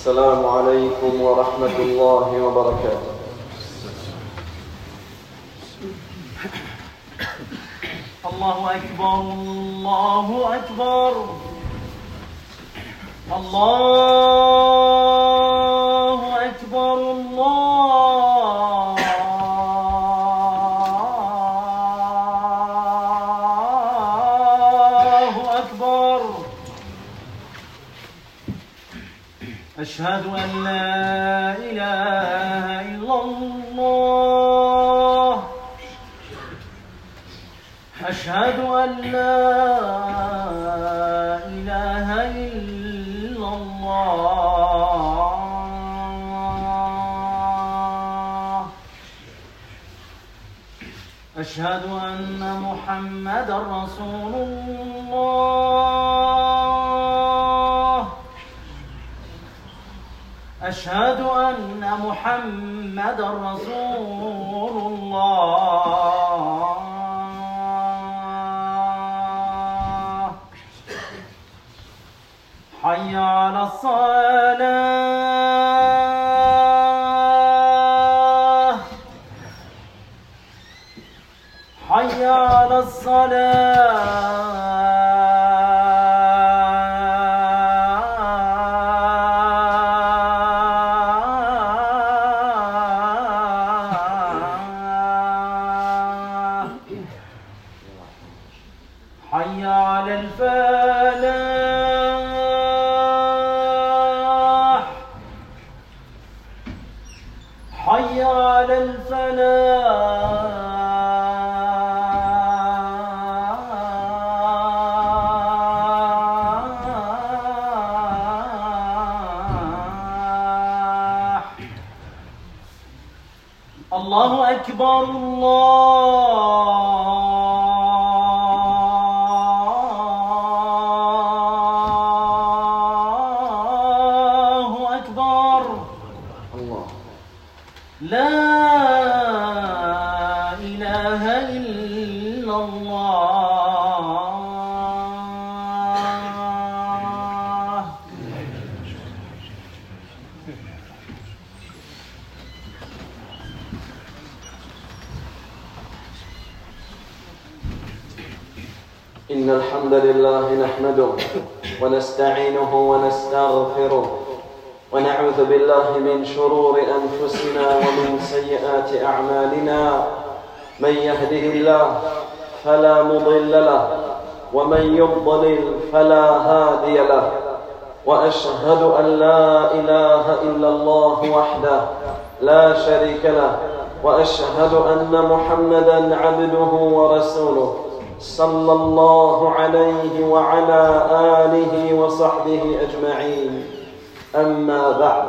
السلام عليكم ورحمة الله وبركاته الله أكبر الله أكبر الله أشهد أن محمد رسول الله أشهد أن محمد رسول الله حي على الصلاه Corner. بالله من شرور أنفسنا ومن سيئات أعمالنا من يهده الله فلا مضل له ومن يضلل فلا هادي له واشهد ان لا اله الا الله وحده لا شريك له واشهد ان محمدا عبده ورسوله صلى الله عليه وعلى اله وصحبه اجمعين اما بعد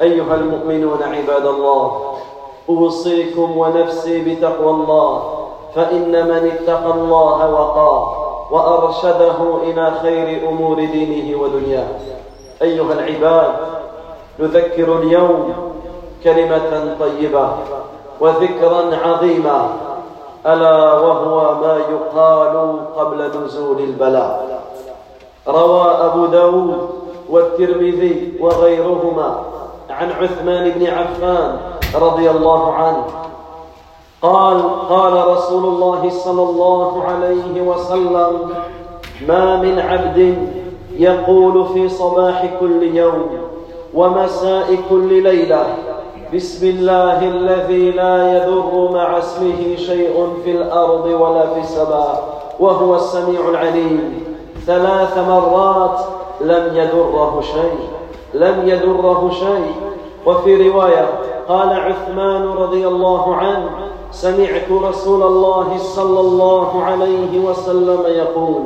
أيها المؤمنون عباد الله أوصيكم ونفسي بتقوى الله فإن من اتقى الله وقاه وأرشده إلى خير أمور دينه ودنياه أيها العباد نذكر اليوم كلمة طيبة وذكرا عظيما ألا وهو ما يقال قبل نزول البلاء روى أبو داود والترمذي وغيرهما عن عثمان بن عفان رضي الله عنه قال قال رسول الله صلى الله عليه وسلم ما من عبد يقول في صباح كل يوم ومساء كل ليله بسم الله الذي لا يذر مع اسمه شيء في الارض ولا في السماء وهو السميع العليم ثلاث مرات لم يدره شيء لم يدره شيء وفي روايه قال عثمان رضي الله عنه سمعت رسول الله صلى الله عليه وسلم يقول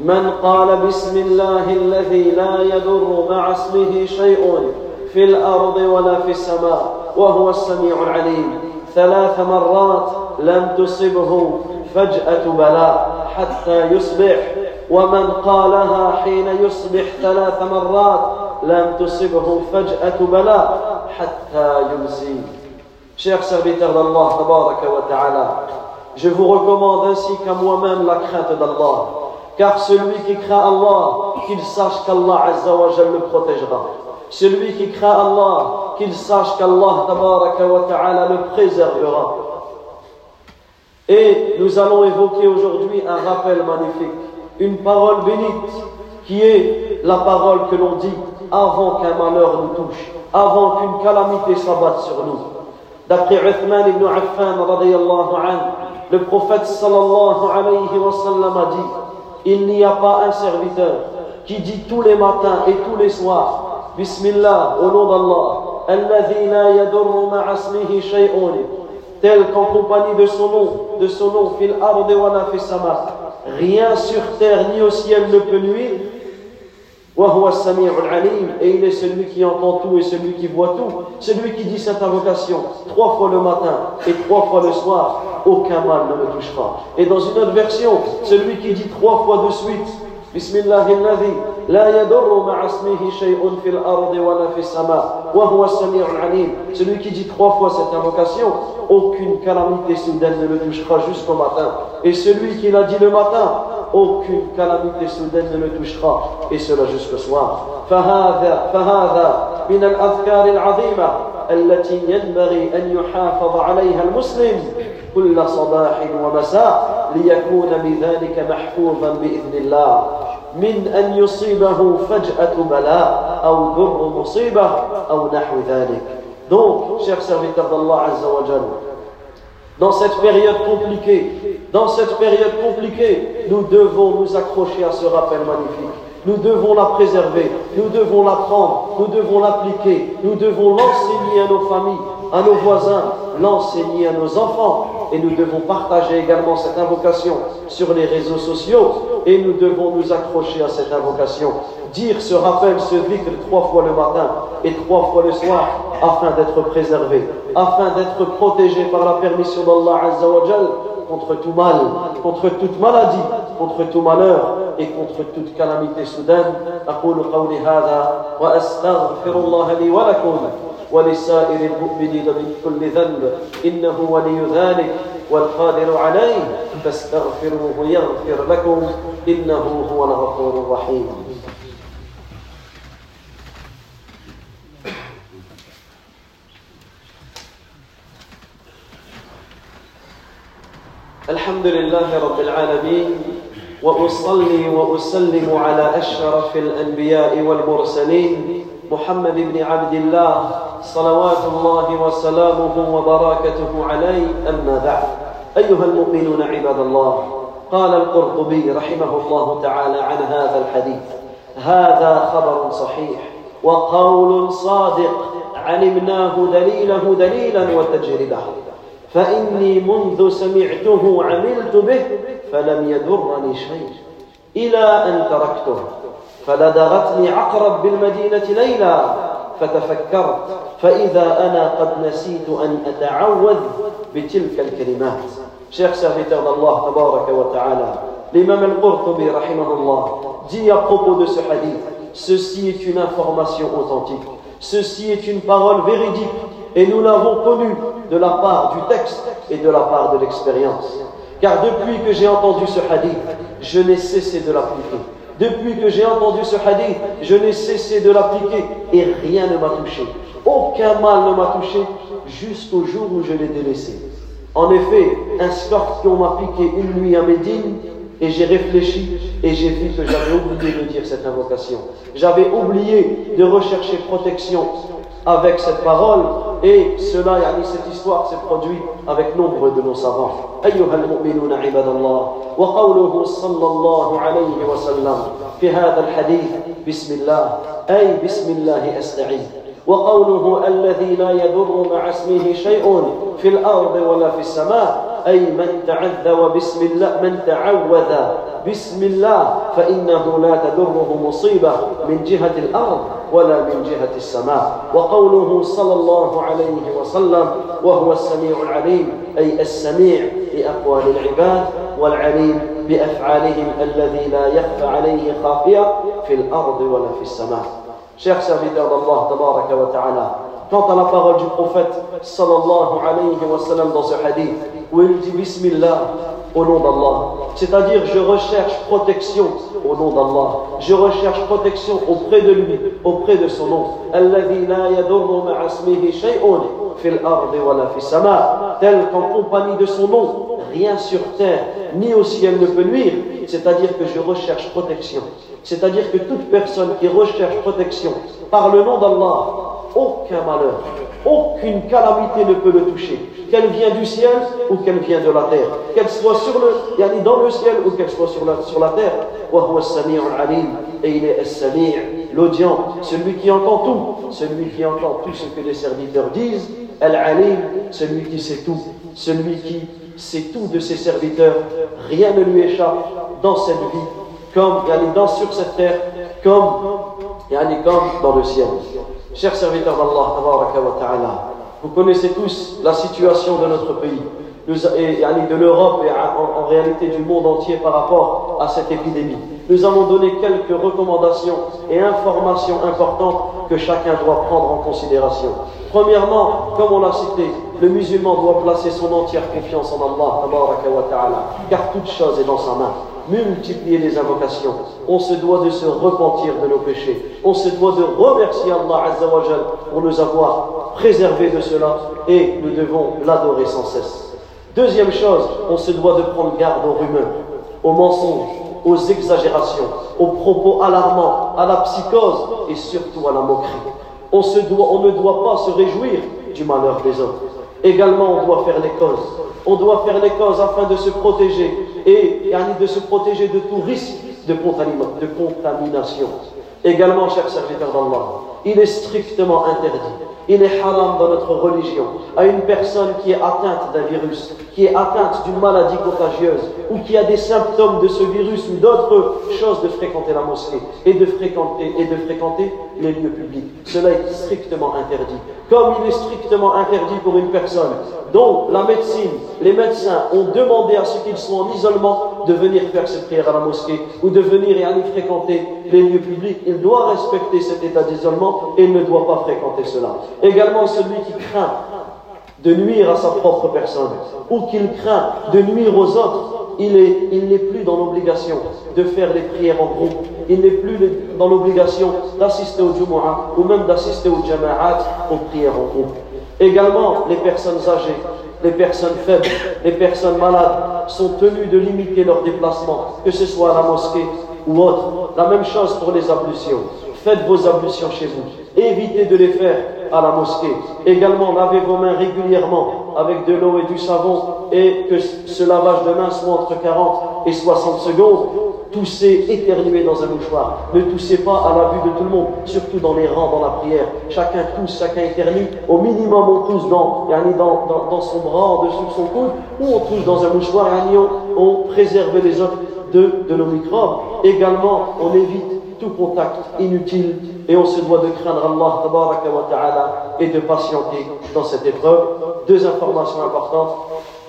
من قال بسم الله الذي لا يضر مع اسمه شيء في الارض ولا في السماء وهو السميع العليم ثلاث مرات لم تصبه فجاه بلاء حتى يصبح ومن قالها حين يصبح ثلاث مرات d'Allah, je vous recommande ainsi qu'à moi-même la crainte d'Allah. Car celui qui craint Allah, qu'il sache qu'Allah le protégera. Celui qui craint Allah, qu'il sache qu'Allah ta'ala le préservera. Et nous allons évoquer aujourd'hui un rappel magnifique, une parole bénite, qui est la parole que l'on dit avant qu'un malheur nous touche, avant qu'une calamité s'abatte sur nous. D'après Uthman ibn Affan, le prophète sallallahu alayhi wa sallam a dit Il n'y a pas un serviteur qui dit tous les matins et tous les soirs Bismillah, au nom d'Allah, tel qu'en compagnie de son nom, de son nom, fil ardewana wa Rien sur terre ni au ciel ne peut nuire et il est celui qui entend tout et celui qui voit tout. Celui qui dit cette invocation trois fois le matin et trois fois le soir, aucun mal ne le touchera. Et dans une autre version, celui qui dit trois fois de suite, alim. celui qui dit trois fois cette invocation, aucune calamité soudaine ne le touchera jusqu'au matin. Et celui qui l'a dit le matin, aucune calamité soudaine ne le touchera, et cela jusqu'au soir. فهذا فهذا من الأذكار العظيمة التي ينبغي أن يحافظ عليها المسلم كل صباح ومساء ليكون بذلك محفوظا بإذن الله من أن يصيبه فجأة بلاء أو ذر مصيبة أو نحو ذلك. Donc, chers serviteurs d'Allah عز وجل, Dans cette période compliquée, dans cette période compliquée, nous devons nous accrocher à ce rappel magnifique. Nous devons la préserver, nous devons l'apprendre, nous devons l'appliquer, nous devons l'enseigner à nos familles, à nos voisins, l'enseigner à nos enfants. Et nous devons partager également cette invocation sur les réseaux sociaux et nous devons nous accrocher à cette invocation. Dire ce rappel, ce dhikr trois fois le matin et trois fois le soir afin d'être préservé, afin d'être protégé par la permission d'Allah Azzawajal contre tout mal, contre toute maladie, contre tout malheur et contre toute calamité soudaine. إنه هو الغفور الرحيم الحمد لله رب العالمين وأصلي وأسلم على أشرف الأنبياء والمرسلين محمد بن عبد الله صلوات الله وسلامه وبركاته عليه أما بعد أيها المؤمنون عباد الله قال القرطبي رحمه الله تعالى عن هذا الحديث هذا خبر صحيح وقول صادق علمناه دليله دليلا وتجربه فاني منذ سمعته عملت به فلم يدرني شيء الى ان تركته فلدغتني عقرب بالمدينه ليلا فتفكرت فاذا انا قد نسيت ان اتعوذ بتلك الكلمات Chers serviteurs d'Allah, l'imam al-Qurtubi, dit à propos de ce hadith, ceci est une information authentique, ceci est une parole véridique, et nous l'avons connue de la part du texte et de la part de l'expérience. Car depuis que j'ai entendu ce hadith, je n'ai cessé de l'appliquer. Depuis que j'ai entendu ce hadith, je n'ai cessé de l'appliquer et rien ne m'a touché. Aucun mal ne m'a touché jusqu'au jour où je l'ai délaissé. En effet, un scorpion m'a piqué une nuit à Médine et j'ai réfléchi et j'ai vu que j'avais oublié de dire cette invocation. J'avais oublié de rechercher protection avec cette parole et cela, cette histoire s'est produite avec nombre de nos savants. أيها المؤمنون عباد وقوله الذي لا يضر مع اسمه شيء في الارض ولا في السماء اي من تعذب وبسم الله من تعوذ بسم الله فانه لا تضره مصيبه من جهه الارض ولا من جهه السماء وقوله صلى الله عليه وسلم وهو السميع العليم اي السميع لاقوال العباد والعليم بافعالهم الذي لا يخفى عليه خافيه في الارض ولا في السماء Chers serviteurs d'Allah, quant à la parole du prophète sallallahu alayhi wa dans ce hadith, où il dit Bismillah au nom d'Allah. C'est-à-dire, je recherche protection au nom d'Allah. Je recherche protection auprès de lui, auprès de son nom. Tel qu'en compagnie de son nom, rien sur terre ni au ciel ne peut nuire. C'est-à-dire que je recherche protection c'est-à-dire que toute personne qui recherche protection par le nom d'Allah, aucun malheur, aucune calamité ne peut le toucher, qu'elle vienne du ciel ou qu'elle vient de la terre, qu'elle soit sur le, dans le ciel ou qu'elle soit sur la, sur la terre. Et il est l'audient, celui qui entend tout, celui qui entend tout ce que les serviteurs disent, Al-Alim, celui qui sait tout, celui qui sait tout de ses serviteurs, rien ne lui échappe dans cette vie comme dans, sur cette terre, comme, comme dans le ciel. Chers serviteurs d'Allah, vous connaissez tous la situation de notre pays, de l'Europe et en réalité du monde entier par rapport à cette épidémie. Nous allons donner quelques recommandations et informations importantes que chacun doit prendre en considération. Premièrement, comme on l'a cité, le musulman doit placer son entière confiance en Allah, car toute chose est dans sa main multiplier les invocations. On se doit de se repentir de nos péchés. On se doit de remercier Allah Azzawajal pour nous avoir préservés de cela et nous devons l'adorer sans cesse. Deuxième chose, on se doit de prendre garde aux rumeurs, aux mensonges, aux exagérations, aux propos alarmants, à la psychose et surtout à la moquerie. On, se doit, on ne doit pas se réjouir du malheur des autres. Également, on doit faire les causes on doit faire les causes afin de se protéger et, de se protéger de tout risque de contamination. Également, cher serviteur d'Allah, il est strictement interdit il est haram dans notre religion à une personne qui est atteinte d'un virus, qui est atteinte d'une maladie contagieuse ou qui a des symptômes de ce virus ou d'autres choses de fréquenter la mosquée et de fréquenter, et de fréquenter les lieux publics. Cela est strictement interdit. Comme il est strictement interdit pour une personne dont la médecine, les médecins ont demandé à ce qu'ils soient en isolement de venir faire ses prières à la mosquée ou de venir et aller fréquenter les lieux publics. Il doit respecter cet état d'isolement et ne doit pas fréquenter cela. Également, celui qui craint de nuire à sa propre personne ou qu'il craint de nuire aux autres, il n'est il plus dans l'obligation de faire les prières en groupe. Il n'est plus dans l'obligation d'assister au Jumu'ah ou même d'assister au Jama'at aux prières en groupe. Également, les personnes âgées les personnes faibles, les personnes malades sont tenues de limiter leurs déplacements, que ce soit à la mosquée ou autre. La même chose pour les ablutions. Faites vos ablutions chez vous. Évitez de les faire à la mosquée. Également, lavez vos mains régulièrement avec de l'eau et du savon et que ce lavage de mains soit entre 40 et 60 secondes toussez, éternuez dans un mouchoir. Ne toussez pas à la vue de tout le monde, surtout dans les rangs, dans la prière. Chacun tousse, chacun éternue. Au minimum, on tousse dans, son bras, en dessous de son cou ou on tousse dans un mouchoir, et on, on préserve les autres de, de nos microbes. Également, on évite tout contact inutile et on se doit de craindre Allah et de patienter dans cette épreuve. Deux informations importantes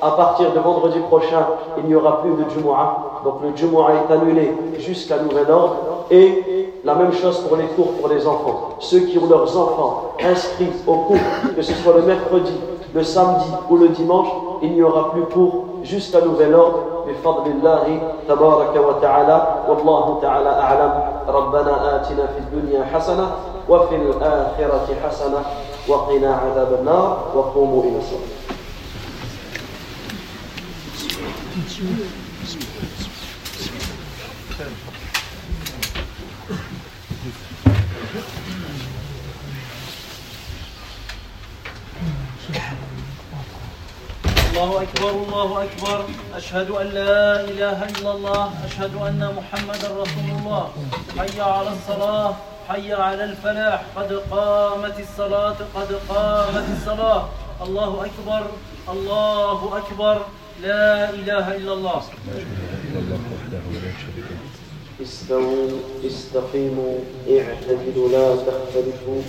à partir de vendredi prochain, il n'y aura plus de Jumu'ah. Donc le Jumu'ah est annulé jusqu'à nouvel ordre. Et la même chose pour les cours pour les enfants. Ceux qui ont leurs enfants inscrits au cours, que ce soit le mercredi, le samedi ou le dimanche, il n'y aura plus cours jusqu'à nouvel ordre. بفضل الله الله أكبر الله أكبر أشهد أن لا إله إلا الله أشهد أن محمدا رسول الله حي على الصلاة حي على الفلاح قد قامت الصلاة قد قامت الصلاة الله أكبر الله أكبر لا إله إلا الله وحده لا شريك له استووا استقيموا اعتدلوا لا تختلفوا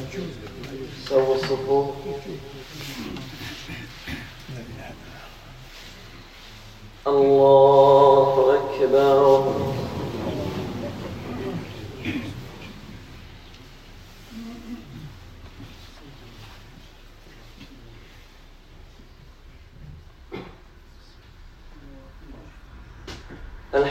سوى الصفوف الله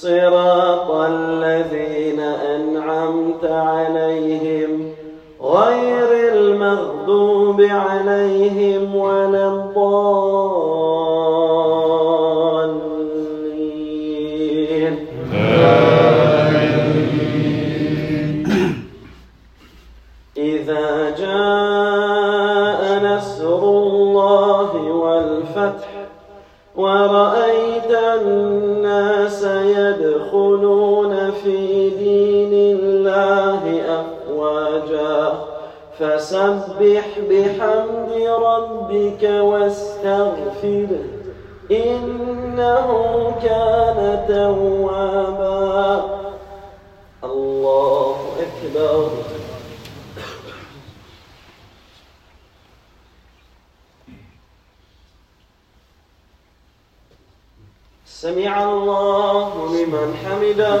صراط الذين أنعمت عليهم غير المغضوب عليهم ولا الضالين إذا جاء نصر الله والفتح ورأيت الناس في دين الله أفواجا فسبح بحمد ربك واستغفره إنه كان توابا الله أكبر سمع الله لمن حمده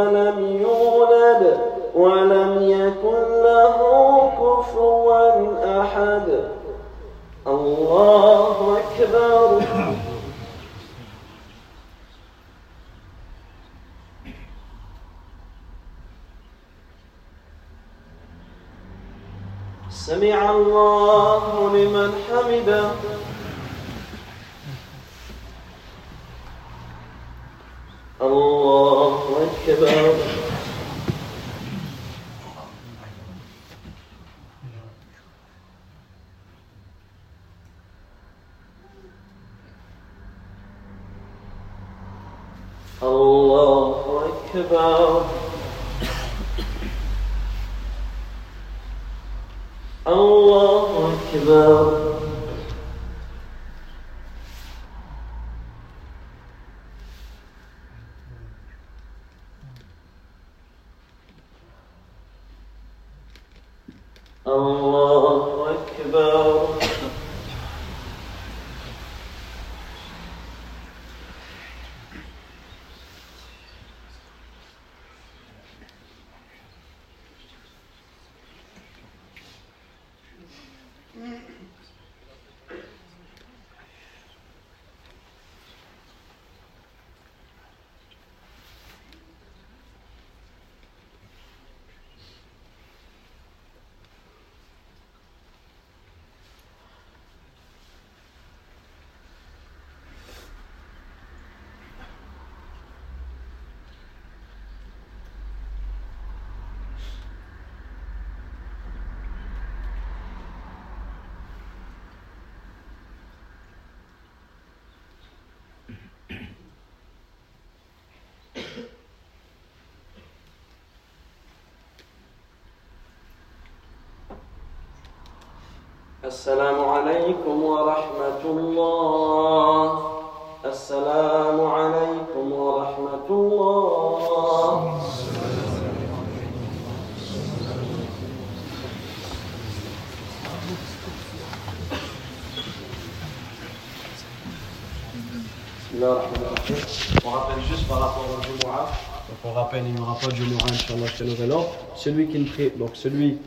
ولم يولد ولم يكن له كفوا أحد الله أكبر سمع الله لمن حمده الله أكبر الله أكبر السلام عليكم ورحمة الله السلام عليكم ورحمة On rappelle juste par rapport au Jumu'ah. Donc on rappelle, il n'y aura pas de Jumu'ah, Inch'Allah, chez Celui qui ne prie, donc celui